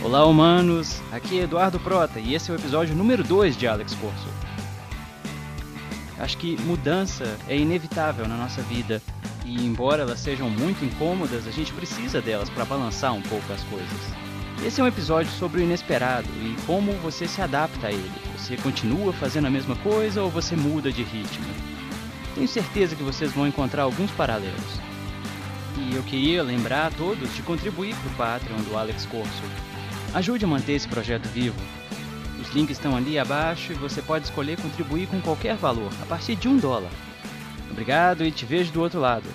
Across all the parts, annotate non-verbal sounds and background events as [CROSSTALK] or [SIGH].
Olá, humanos! Aqui é Eduardo Prota e esse é o episódio número 2 de Alex Corso. Acho que mudança é inevitável na nossa vida e, embora elas sejam muito incômodas, a gente precisa delas para balançar um pouco as coisas. Esse é um episódio sobre o inesperado e como você se adapta a ele. Você continua fazendo a mesma coisa ou você muda de ritmo? Tenho certeza que vocês vão encontrar alguns paralelos. E eu queria lembrar a todos de contribuir para o Patreon do Alex Corso. Ajude a manter esse projeto vivo. Os links estão ali abaixo e você pode escolher contribuir com qualquer valor, a partir de um dólar. Obrigado e te vejo do outro lado.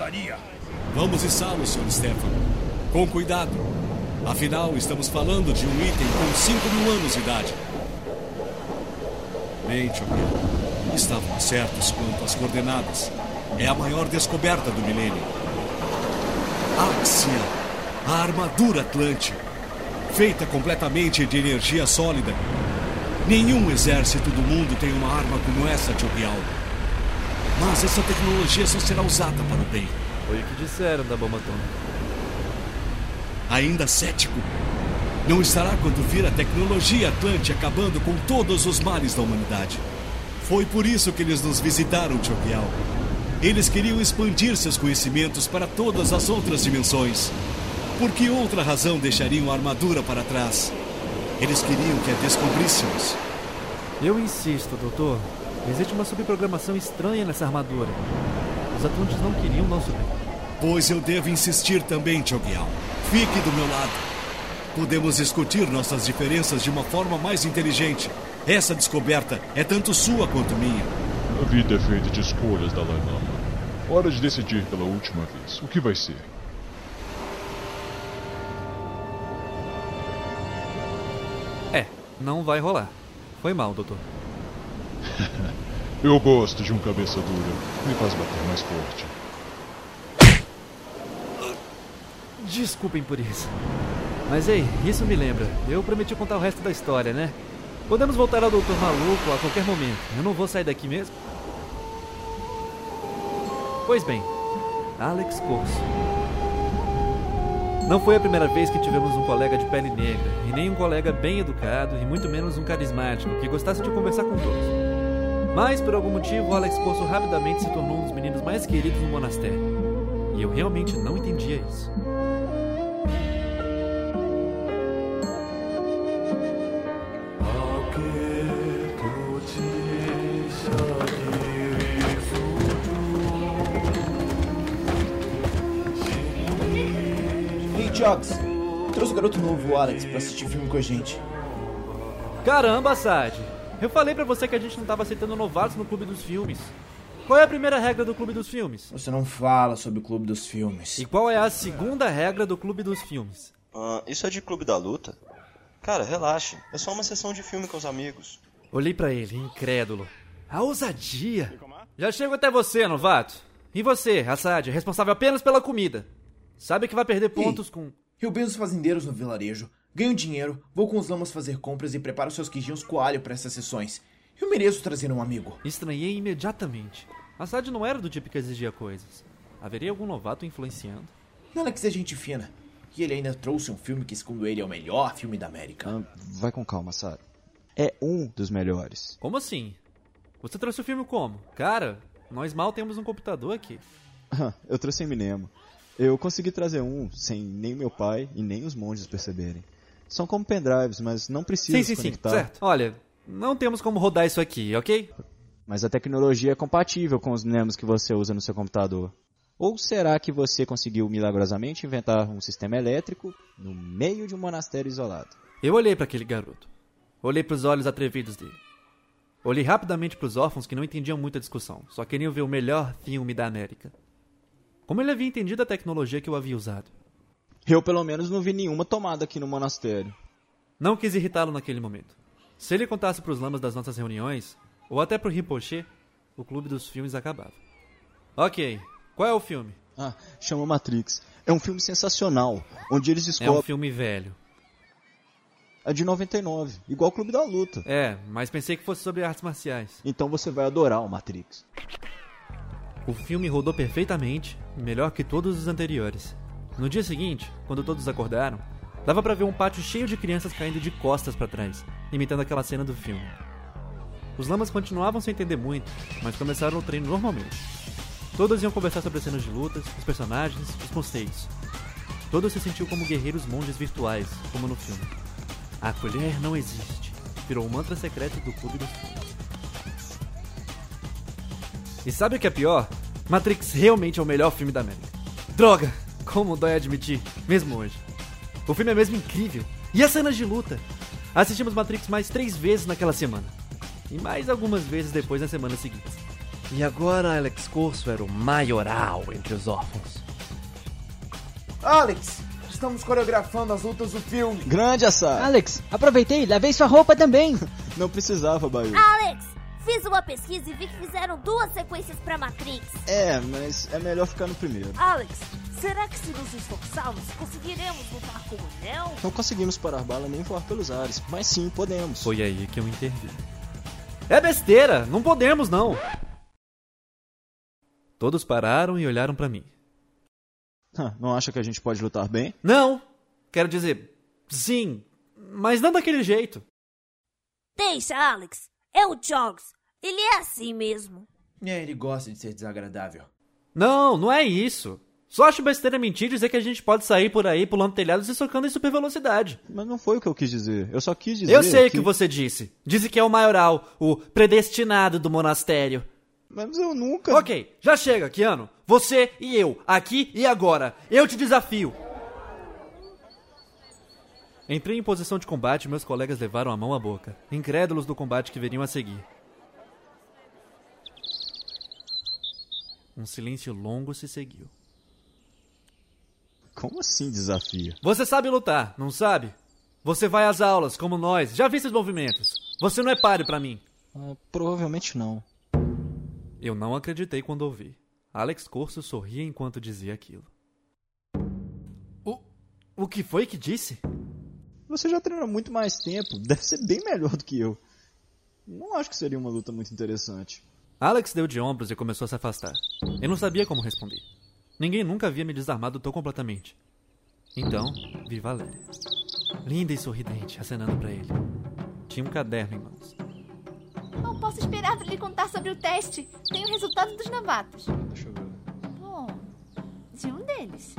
Estaria. Vamos içá-lo, Sr. Stefano. Com cuidado. Afinal, estamos falando de um item com 5 mil anos de idade. Bem, Chopin, estávamos certos quanto às coordenadas. É a maior descoberta do milênio. Axia, a armadura Atlante. Feita completamente de energia sólida. Nenhum exército do mundo tem uma arma como essa, Jobial. Mas essa tecnologia só será usada para o bem. Foi o que disseram da bomba atômica. Ainda cético? Não estará quando vir a tecnologia Atlante acabando com todos os males da humanidade. Foi por isso que eles nos visitaram, Chopial. Eles queriam expandir seus conhecimentos para todas as outras dimensões. Por que outra razão deixariam a armadura para trás? Eles queriam que a descobríssemos. Eu insisto, doutor. Existe uma subprogramação estranha nessa armadura. Os Atlantes não queriam nosso bem. Pois eu devo insistir também, Chogial. Fique do meu lado. Podemos discutir nossas diferenças de uma forma mais inteligente. Essa descoberta é tanto sua quanto minha. A vida é feita de escolhas, Dalai Lama. Hora de decidir pela última vez. O que vai ser? É, não vai rolar. Foi mal, doutor. [LAUGHS] Eu gosto de um cabeça dura. Me faz bater mais forte. Desculpem por isso. Mas ei, isso me lembra. Eu prometi contar o resto da história, né? Podemos voltar ao Doutor Maluco a qualquer momento. Eu não vou sair daqui mesmo. Pois bem, Alex Corso. Não foi a primeira vez que tivemos um colega de pele negra, e nem um colega bem educado, e muito menos um carismático que gostasse de conversar com todos. Mas, por algum motivo, Alex Corso rapidamente se tornou um dos meninos mais queridos no monastério. E eu realmente não entendia isso. Ei, Jogs, trouxe o garoto novo, o Alex, pra assistir filme com a gente. Caramba, Sad! Eu falei pra você que a gente não tava aceitando novatos no clube dos filmes. Qual é a primeira regra do clube dos filmes? Você não fala sobre o clube dos filmes. E qual é a segunda regra do clube dos filmes? Ah, isso é de clube da luta? Cara, relaxe. É só uma sessão de filme com os amigos. Olhei pra ele, incrédulo. A ousadia! Já chego até você, novato. E você, Assad, responsável apenas pela comida. Sabe que vai perder pontos Ei. com. Eu benzo os fazendeiros no vilarejo, ganho dinheiro, vou com os lamas fazer compras e preparo seus queijinhos coalho para essas sessões. Eu mereço trazer um amigo. Estranhei imediatamente. Assad não era do tipo que exigia coisas. Haveria algum novato influenciando? Alex é gente fina. E ele ainda trouxe um filme que, segundo ele, é o melhor filme da América. Ah, vai com calma, Sara. É um dos melhores. Como assim? Você trouxe o filme como? Cara, nós mal temos um computador aqui. Eu trouxe Eminem. Eu consegui trazer um sem nem meu pai e nem os monges perceberem. São como pendrives, mas não precisa sim, sim, conectar. sim, certo. Olha, Não temos como rodar isso aqui, ok? Mas a tecnologia é compatível com os mnemos que você usa no seu computador. Ou será que você conseguiu milagrosamente inventar um sistema elétrico no meio de um monastério isolado? Eu olhei para aquele garoto. Olhei para os olhos atrevidos dele. Olhei rapidamente para os órfãos que não entendiam muito a discussão, só queriam ver o melhor filme da América. Como ele havia entendido a tecnologia que eu havia usado. Eu, pelo menos, não vi nenhuma tomada aqui no monastério. Não quis irritá-lo naquele momento. Se ele contasse para os lamas das nossas reuniões, ou até para o Rinpoche, o clube dos filmes acabava. Ok, qual é o filme? Ah, chama Matrix. É um filme sensacional, onde eles É descobrem... um filme velho. É de 99, igual o Clube da Luta. É, mas pensei que fosse sobre artes marciais. Então você vai adorar o Matrix. O filme rodou perfeitamente, melhor que todos os anteriores. No dia seguinte, quando todos acordaram, dava pra ver um pátio cheio de crianças caindo de costas pra trás, imitando aquela cena do filme. Os lamas continuavam sem entender muito, mas começaram o treino normalmente. Todos iam conversar sobre as cenas de lutas, os personagens, os conceitos. Todos se sentiam como guerreiros monges virtuais, como no filme. A colher não existe. Virou o mantra secreto do clube dos filmes. E sabe o que é pior? Matrix realmente é o melhor filme da América. Droga! Como dói admitir, mesmo hoje. O filme é mesmo incrível. E as cenas de luta? Assistimos Matrix mais três vezes naquela semana. E mais algumas vezes depois nas semanas seguintes. E agora Alex Corso era o maioral entre os órfãos. Alex, estamos coreografando as lutas do filme. Grande assado! Alex, aproveitei, lavei sua roupa também. [LAUGHS] Não precisava, Bayu. Alex, fiz uma pesquisa e vi que fizeram duas sequências pra Matrix. É, mas é melhor ficar no primeiro. Alex, será que se nos esforçarmos conseguiremos lutar com o Neo? Não conseguimos parar bala nem voar pelos ares, mas sim podemos. Foi aí que eu intervi. É besteira! Não podemos, não! Todos pararam e olharam pra mim. Não acha que a gente pode lutar bem? Não! Quero dizer, sim, mas não daquele jeito. Deixa, Alex. É o Jogs. Ele é assim mesmo. É, ele gosta de ser desagradável. Não, não é isso. Só acho besteira mentir dizer que a gente pode sair por aí pulando telhados e socando em super velocidade. Mas não foi o que eu quis dizer. Eu só quis dizer. Eu sei o que que você disse. Disse que é o maioral, o predestinado do monastério. Mas eu nunca. Ok, já chega, Keanu. Você e eu, aqui e agora. Eu te desafio. Entrei em posição de combate e meus colegas levaram a mão à boca, incrédulos do combate que veriam a seguir. Um silêncio longo se seguiu. Como assim desafio? Você sabe lutar, não sabe? Você vai às aulas, como nós. Já vi esses movimentos. Você não é páreo pra mim. Ah, provavelmente não. Eu não acreditei quando ouvi. Alex Corso sorria enquanto dizia aquilo. O, o que foi que disse? Você já treina há muito mais tempo. Deve ser bem melhor do que eu. Não acho que seria uma luta muito interessante. Alex deu de ombros e começou a se afastar. Eu não sabia como responder. Ninguém nunca havia me desarmado tão completamente. Então, vi Valéria. Linda e sorridente, acenando para ele. Tinha um caderno em mãos. Não posso esperar para lhe contar sobre o teste. Tem o resultado dos novatos. Deixa eu ver. Bom, de um deles.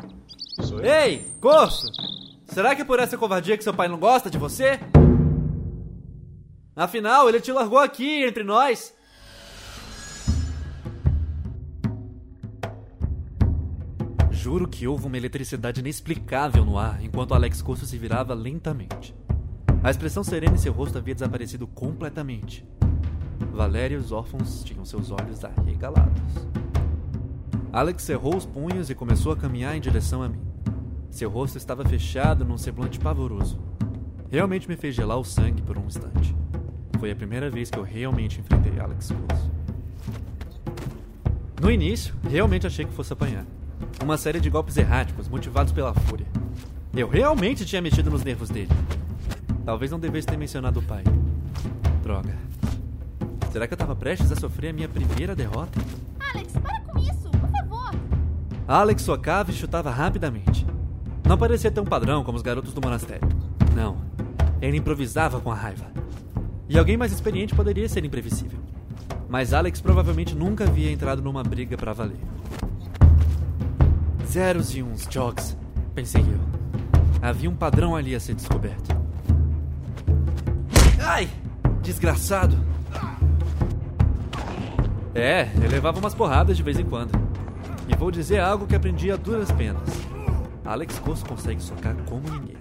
Sou eu? Ei, Corso! Será que é por essa covardia que seu pai não gosta de você? Afinal, ele te largou aqui entre nós. Juro que houve uma eletricidade inexplicável no ar enquanto Alex Corso se virava lentamente. A expressão serena em seu rosto havia desaparecido completamente. Valéria e os órfãos tinham seus olhos arregalados. Alex cerrou os punhos e começou a caminhar em direção a mim. Seu rosto estava fechado num semblante pavoroso. Realmente me fez gelar o sangue por um instante. Foi a primeira vez que eu realmente enfrentei Alex Corso. No início, realmente achei que fosse apanhar. Uma série de golpes erráticos, motivados pela fúria. Eu realmente tinha mexido nos nervos dele. Talvez não devesse ter mencionado o pai. Droga. Será que eu estava prestes a sofrer a minha primeira derrota? Alex, para com isso, por favor. Alex socava e chutava rapidamente. Não parecia ter um padrão como os garotos do monastério. Não. Ele improvisava com a raiva. E alguém mais experiente poderia ser imprevisível. Mas Alex provavelmente nunca havia entrado numa briga pra valer. Zeros e uns jogs, pensei eu. Havia um padrão ali a ser descoberto. Ai! desgraçado. É, ele levava umas porradas de vez em quando. E vou dizer algo que aprendi a duras penas. Alex Corso consegue socar como ninguém.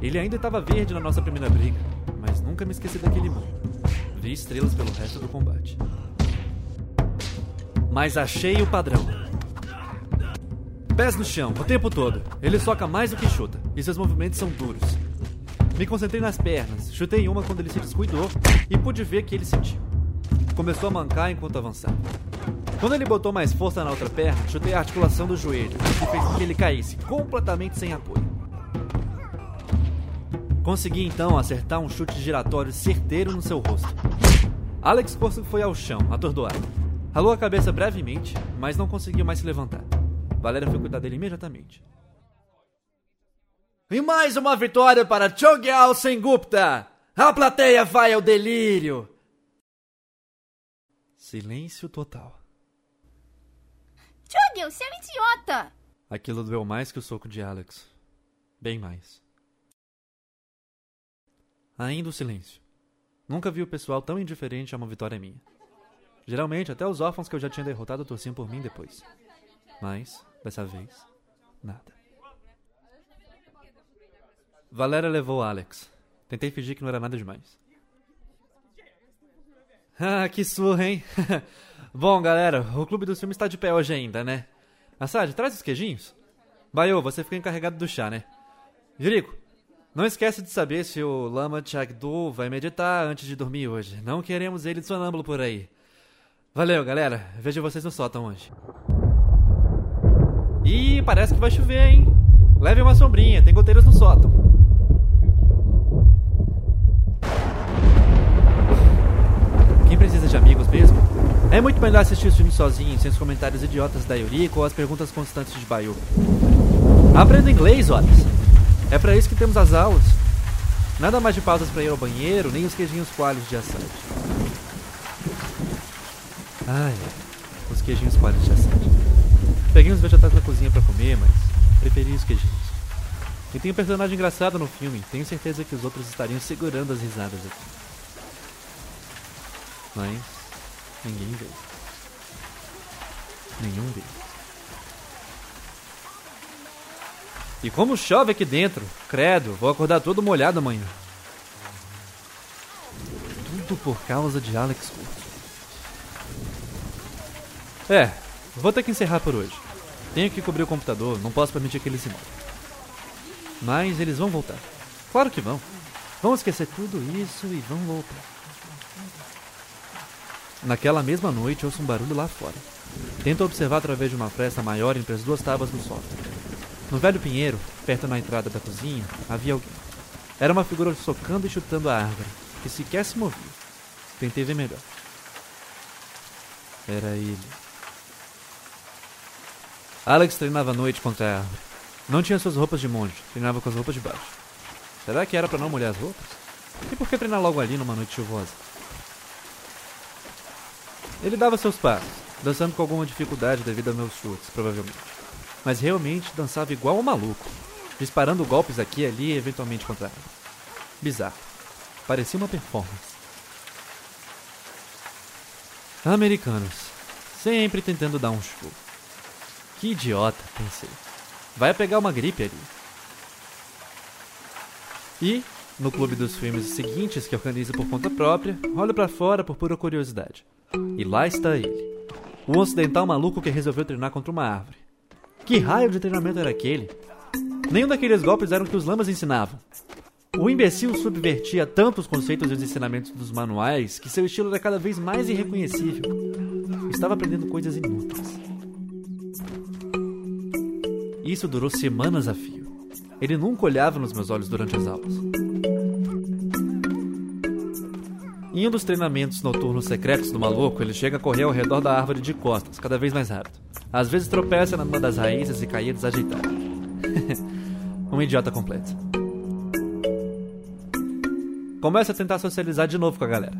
Ele ainda estava verde na nossa primeira briga, mas nunca me esqueci daquele mundo. Vi estrelas pelo resto do combate. Mas achei o padrão. Pés no chão, o tempo todo. Ele soca mais do que chuta, e seus movimentos são duros. Me concentrei nas pernas, chutei uma quando ele se descuidou e pude ver que ele sentiu. Começou a mancar enquanto avançava. Quando ele botou mais força na outra perna, chutei a articulação do joelho, que fez com que ele caísse, completamente sem apoio. Consegui então acertar um chute giratório certeiro no seu rosto. Alex Corso foi ao chão, atordoado. Ralou a cabeça brevemente, mas não conseguiu mais se levantar. Valéria foi cuidar dele imediatamente. E mais uma vitória para Chogyal Sengupta! A plateia vai ao delírio! Silêncio total. Chogyal, você é um idiota! Aquilo doeu mais que o soco de Alex. Bem mais. Ainda o silêncio. Nunca vi o pessoal tão indiferente a uma vitória minha. Geralmente, até os órfãos que eu já tinha derrotado torciam por mim depois. Mas, dessa vez, nada. Valéria levou Alex. Tentei fingir que não era nada demais. [LAUGHS] Ah, que surra, hein? [LAUGHS] Bom, galera, o clube dos filmes está de pé hoje ainda, né? Assad, traz os queijinhos. Bayo, você fica encarregado do chá, né? Jerico, não esquece de saber se o Lama Chagdu vai meditar antes de dormir hoje. Não queremos ele sonâmbulo por aí. Valeu, galera. Vejo vocês no sótão hoje. Ih, parece que vai chover, hein? Leve uma sombrinha, tem goteiras no sótão. Quem precisa de amigos mesmo? É muito melhor assistir os filmes sozinho, sem os comentários idiotas da Yuriko ou as perguntas constantes de Bayu. Aprenda inglês, olhos. É para isso que temos as aulas. Nada mais de pausas para ir ao banheiro, nem os queijinhos coalhos de assad. Ai, os queijinhos coalhos de assad. Peguei uns vegetais na cozinha para comer, mas preferi os queijinhos. E tem um personagem engraçado no filme, tenho certeza que os outros estariam segurando as risadas aqui. Mas ninguém veio. Nenhum veio. E como chove aqui dentro, credo, vou acordar todo molhado amanhã. Tudo por causa de Alex Curso. É, vou ter que encerrar por hoje. Tenho que cobrir o computador, não posso permitir que ele se move. Mas eles vão voltar. Claro que vão. Vão esquecer tudo isso e vão voltar. Naquela mesma noite, ouço um barulho lá fora. Tento observar através de uma fresta maior entre as duas tábuas do sótão. No velho pinheiro, perto na entrada da cozinha, havia alguém. Era uma figura socando e chutando a árvore, que sequer se movia. Tentei ver melhor. Era ele. Alex treinava à noite contra a. Não tinha suas roupas de monge, treinava com as roupas de baixo. Será que era para não molhar as roupas? E por que treinar logo ali numa noite chuvosa? Ele dava seus passos, dançando com alguma dificuldade devido a meus chutes, provavelmente. Mas realmente dançava igual um maluco, disparando golpes aqui e ali e eventualmente contra a árvore. Bizarro. Parecia uma performance. Americanos. Sempre tentando dar um show. Que idiota, pensei. Vai pegar uma gripe ali. E, no clube dos filmes seguintes que organizo por conta própria, olho para fora por pura curiosidade. E lá está ele. O ocidental maluco que resolveu treinar contra uma árvore. Que raio de treinamento era aquele? Nenhum daqueles golpes eram que os lamas ensinavam. O imbecil subvertia tanto os conceitos e os ensinamentos dos manuais que seu estilo era cada vez mais irreconhecível. Estava aprendendo coisas inúteis. Isso durou semanas a fio. Ele nunca olhava nos meus olhos durante as aulas. Em um dos treinamentos noturnos secretos do maluco, ele chega a correr ao redor da árvore de costas, cada vez mais rápido. Às vezes tropeça numa das raízes e caía desajeitado. [LAUGHS] um idiota completo. Começa a tentar socializar de novo com a galera.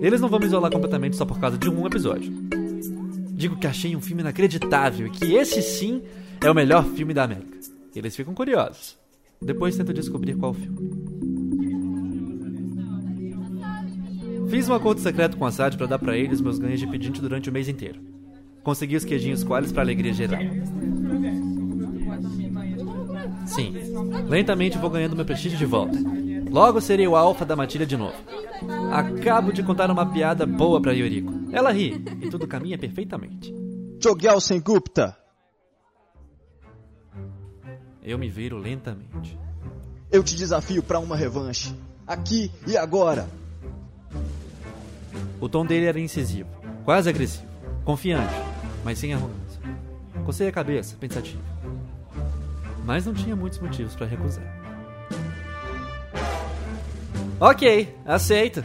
Eles não vão me isolar completamente só por causa de um episódio. Digo que achei um filme inacreditável e que esse sim é o melhor filme da América. Eles ficam curiosos. Depois tento descobrir qual filme. Fiz um acordo secreto com a SAD para dar para eles meus ganhos de pedinte durante o mês inteiro. Consegui os queijinhos coalhos para alegria geral. Sim, lentamente vou ganhando meu prestígio de volta. Logo serei o alfa da matilha de novo. Acabo de contar uma piada boa para Yoriko. Ela ri e tudo caminha perfeitamente. Chogyal Sengupta! Eu me viro lentamente. Eu te desafio para uma revanche. Aqui e agora. O tom dele era incisivo, quase agressivo, confiante, mas sem arrogância. Cocei a cabeça, pensativo. Mas não tinha muitos motivos para recusar. Ok, aceito.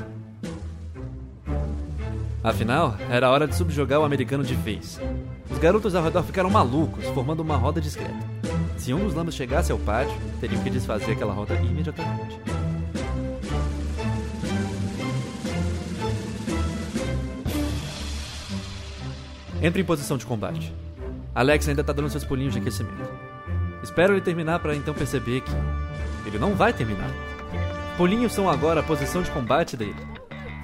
Afinal, era hora de subjugar o americano de vez. Os garotos ao redor ficaram malucos, formando uma roda discreta. Se um dos lamas chegasse ao pátio, teriam que desfazer aquela roda imediatamente. Entre em posição de combate. Alex ainda tá dando seus pulinhos de aquecimento. Espero ele terminar para então perceber que ele não vai terminar. Pulinhos são agora a posição de combate dele.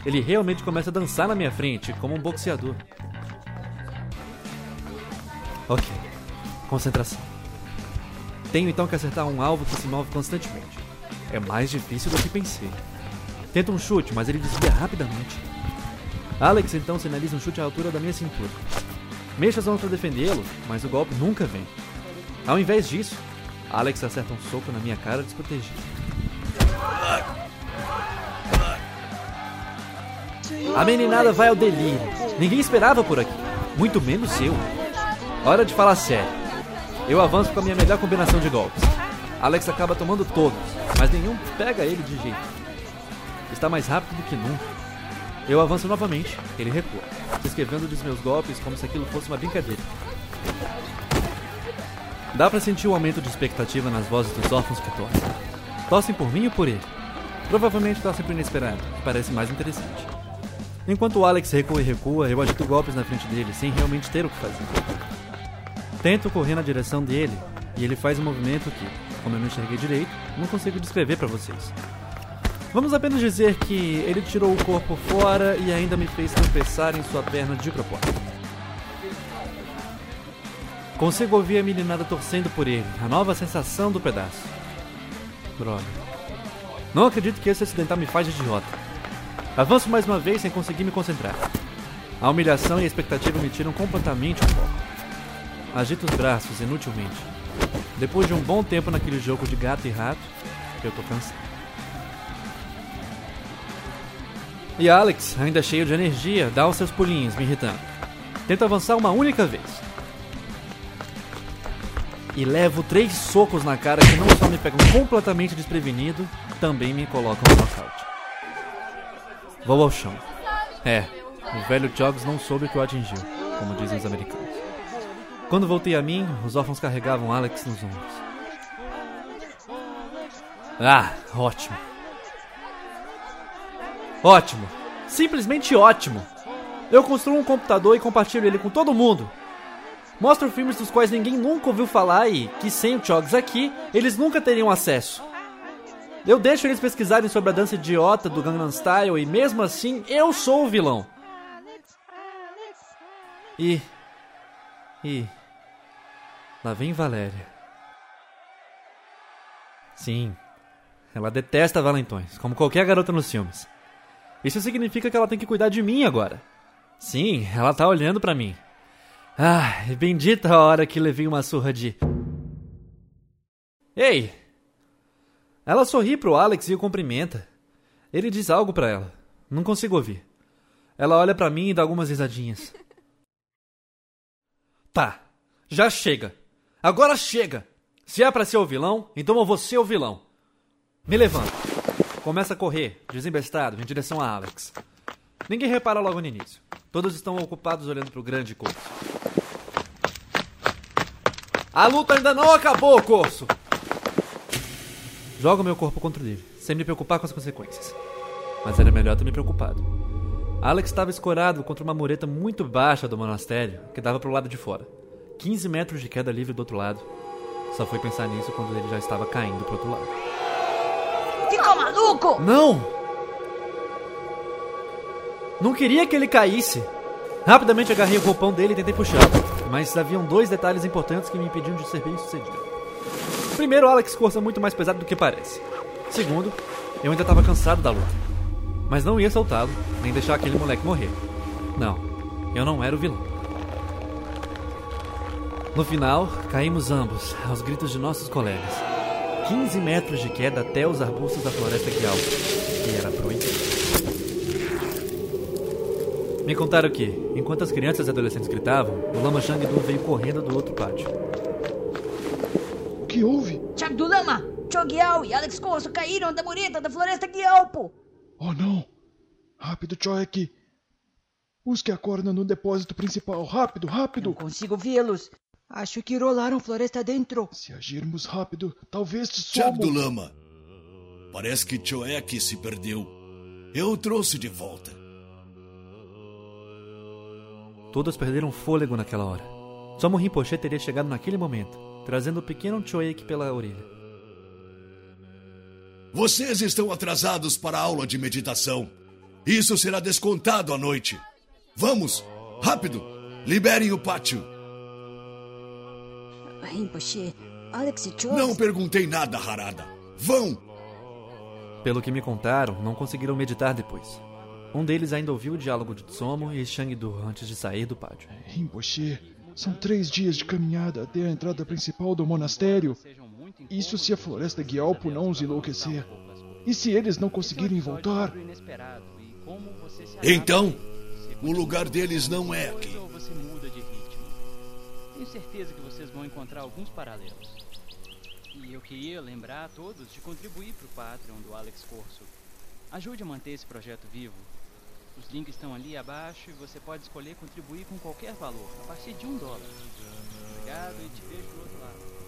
Ele realmente começa a dançar na minha frente, como um boxeador. Ok. Concentração. Tenho então que acertar um alvo que se move constantemente. É mais difícil do que pensei. Tento um chute, mas ele desvia rapidamente. Alex então sinaliza um chute à altura da minha cintura. Mexa as mãos para defendê-lo, mas o golpe nunca vem. Ao invés disso, Alex acerta um soco na minha cara desprotegido. A meninada vai ao delírio. Ninguém esperava por aqui, muito menos eu. Hora de falar sério. Eu avanço com a minha melhor combinação de golpes. Alex acaba tomando todos, mas nenhum pega ele de jeito. Está mais rápido do que nunca. Eu avanço novamente, ele recua, se esquivando dos meus golpes como se aquilo fosse uma brincadeira. Dá pra sentir o aumento de expectativa nas vozes dos órfãos que torcem. Torcem por mim ou por ele? Provavelmente torcem pro inesperado, que parece mais interessante. Enquanto Alex recua e recua, eu agito golpes na frente dele, sem realmente ter o que fazer. Tento correr na direção dele, e ele faz um movimento que, como eu não enxerguei direito, não consigo descrever para vocês. Vamos apenas dizer que ele tirou o corpo fora e ainda me fez tropeçar em sua perna de propósito. Consigo ouvir a meninada torcendo por ele, a nova sensação do pedaço. Droga. Não acredito que esse acidental me faz de idiota. Avanço mais uma vez sem conseguir me concentrar. A humilhação e a expectativa me tiram completamente o foco. Agito os braços inutilmente. Depois de um bom tempo naquele jogo de gato e rato, eu tô cansado. E Alex, ainda cheio de energia, dá os seus pulinhos, me irritando. Tento avançar uma única vez. E levo três socos na cara que não só me pegam completamente desprevenido, também me colocam no nocaute. Vou ao chão. É, o velho Jogs não soube o que o atingiu, como dizem os americanos. Quando voltei a mim, os órfãos carregavam Alex nos ombros. Ah, ótimo. Ótimo. Simplesmente ótimo. Eu construo um computador e compartilho ele com todo mundo. Mostro filmes dos quais ninguém nunca ouviu falar e que sem o Chogs aqui, eles nunca teriam acesso. Eu deixo eles pesquisarem sobre a dança idiota do Gangnam Style e mesmo assim eu sou o vilão. E. E. Lá vem Valéria. Sim, ela detesta valentões, como qualquer garota nos filmes. Isso significa que ela tem que cuidar de mim agora. Sim, ela tá olhando para mim. Ah, bendita a hora que levei uma surra de. Ei! Ela sorri pro Alex e o cumprimenta. Ele diz algo para ela. Não consigo ouvir. Ela olha para mim e dá algumas risadinhas. Tá, já chega. Agora chega. Se é para ser o vilão, então eu vou ser o vilão. Me levanta. Começa a correr, desembestado, em direção a Alex. Ninguém repara logo no início. Todos estão ocupados olhando pro grande corso. A luta ainda não acabou, corso! Jogo meu corpo contra ele, sem me preocupar com as consequências. Mas era melhor ter me preocupado. Alex estava escorado contra uma mureta muito baixa do monastério, que dava pro lado de fora. 15 metros de queda livre do outro lado. Só foi pensar nisso quando ele já estava caindo pro outro lado. Ficou maluco? Não! Não queria que ele caísse. Rapidamente agarrei o roupão dele e tentei puxar. Mas haviam dois detalhes importantes que me impediam de ser bem sucedido. Primeiro, Alex Corsa é muito mais pesado do que parece. Segundo, eu ainda estava cansado da luta. Mas não ia soltá-lo, nem deixar aquele moleque morrer. Não, eu não era o vilão. No final, caímos ambos, aos gritos de nossos colegas. 15 metros de queda até os arbustos da floresta Guial, que era proibido. Me contaram que, enquanto as crianças e adolescentes gritavam, o Lama Shangdu veio correndo do outro pátio. O que houve? Chag do Lama, Chogyao e Alex Corso caíram da mureta da floresta Gyalpo. Oh não! Rápido, Choek! Busque a corna no depósito principal. Rápido, rápido! Não consigo vê-los. Acho que rolaram floresta dentro. Se agirmos rápido, talvez te Chag do Lama. Parece que Choek se perdeu. Eu o trouxe de volta. Todos perderam fôlego naquela hora. Só Rinpoche teria chegado naquele momento, trazendo o pequeno Choek pela orelha. Vocês estão atrasados para a aula de meditação. Isso será descontado à noite. Vamos, rápido, liberem o pátio. Rinpoche, Alex e Chos... Não perguntei nada, Harada. Vão! Pelo que me contaram, não conseguiram meditar depois. Um deles ainda ouviu o diálogo de Tsomo e Shangdu antes de sair do pátio. Rinpoche, são três dias de caminhada até a entrada principal do monastério. Isso se a floresta Gyalpo não os enlouquecer. E se eles não conseguirem voltar? Então, o lugar deles não é aqui tenho certeza que vocês vão encontrar alguns paralelos. E eu queria lembrar a todos de contribuir para o Patreon do Alex Corso. Ajude a manter esse projeto vivo. Os links estão ali abaixo e você pode escolher contribuir com qualquer valor, a partir de um dólar. Obrigado e te vejo do outro lado.